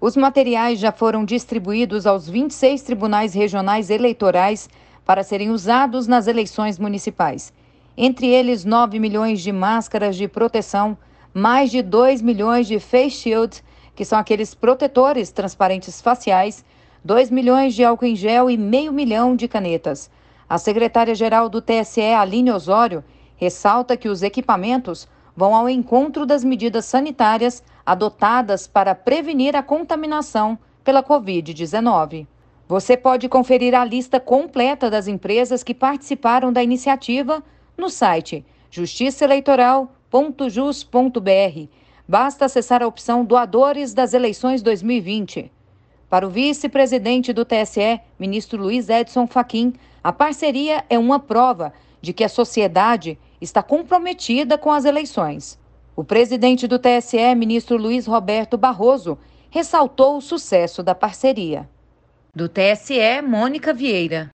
Os materiais já foram distribuídos aos 26 tribunais regionais eleitorais para serem usados nas eleições municipais. Entre eles, 9 milhões de máscaras de proteção, mais de 2 milhões de face shields, que são aqueles protetores transparentes faciais, 2 milhões de álcool em gel e meio milhão de canetas. A secretária-geral do TSE, Aline Osório, ressalta que os equipamentos vão ao encontro das medidas sanitárias adotadas para prevenir a contaminação pela Covid-19. Você pode conferir a lista completa das empresas que participaram da iniciativa no site justiçaeleitoral.jus.br. Basta acessar a opção Doadores das Eleições 2020. Para o vice-presidente do TSE, ministro Luiz Edson Fachin, a parceria é uma prova de que a sociedade está comprometida com as eleições. O presidente do TSE, ministro Luiz Roberto Barroso, ressaltou o sucesso da parceria. Do TSE, Mônica Vieira.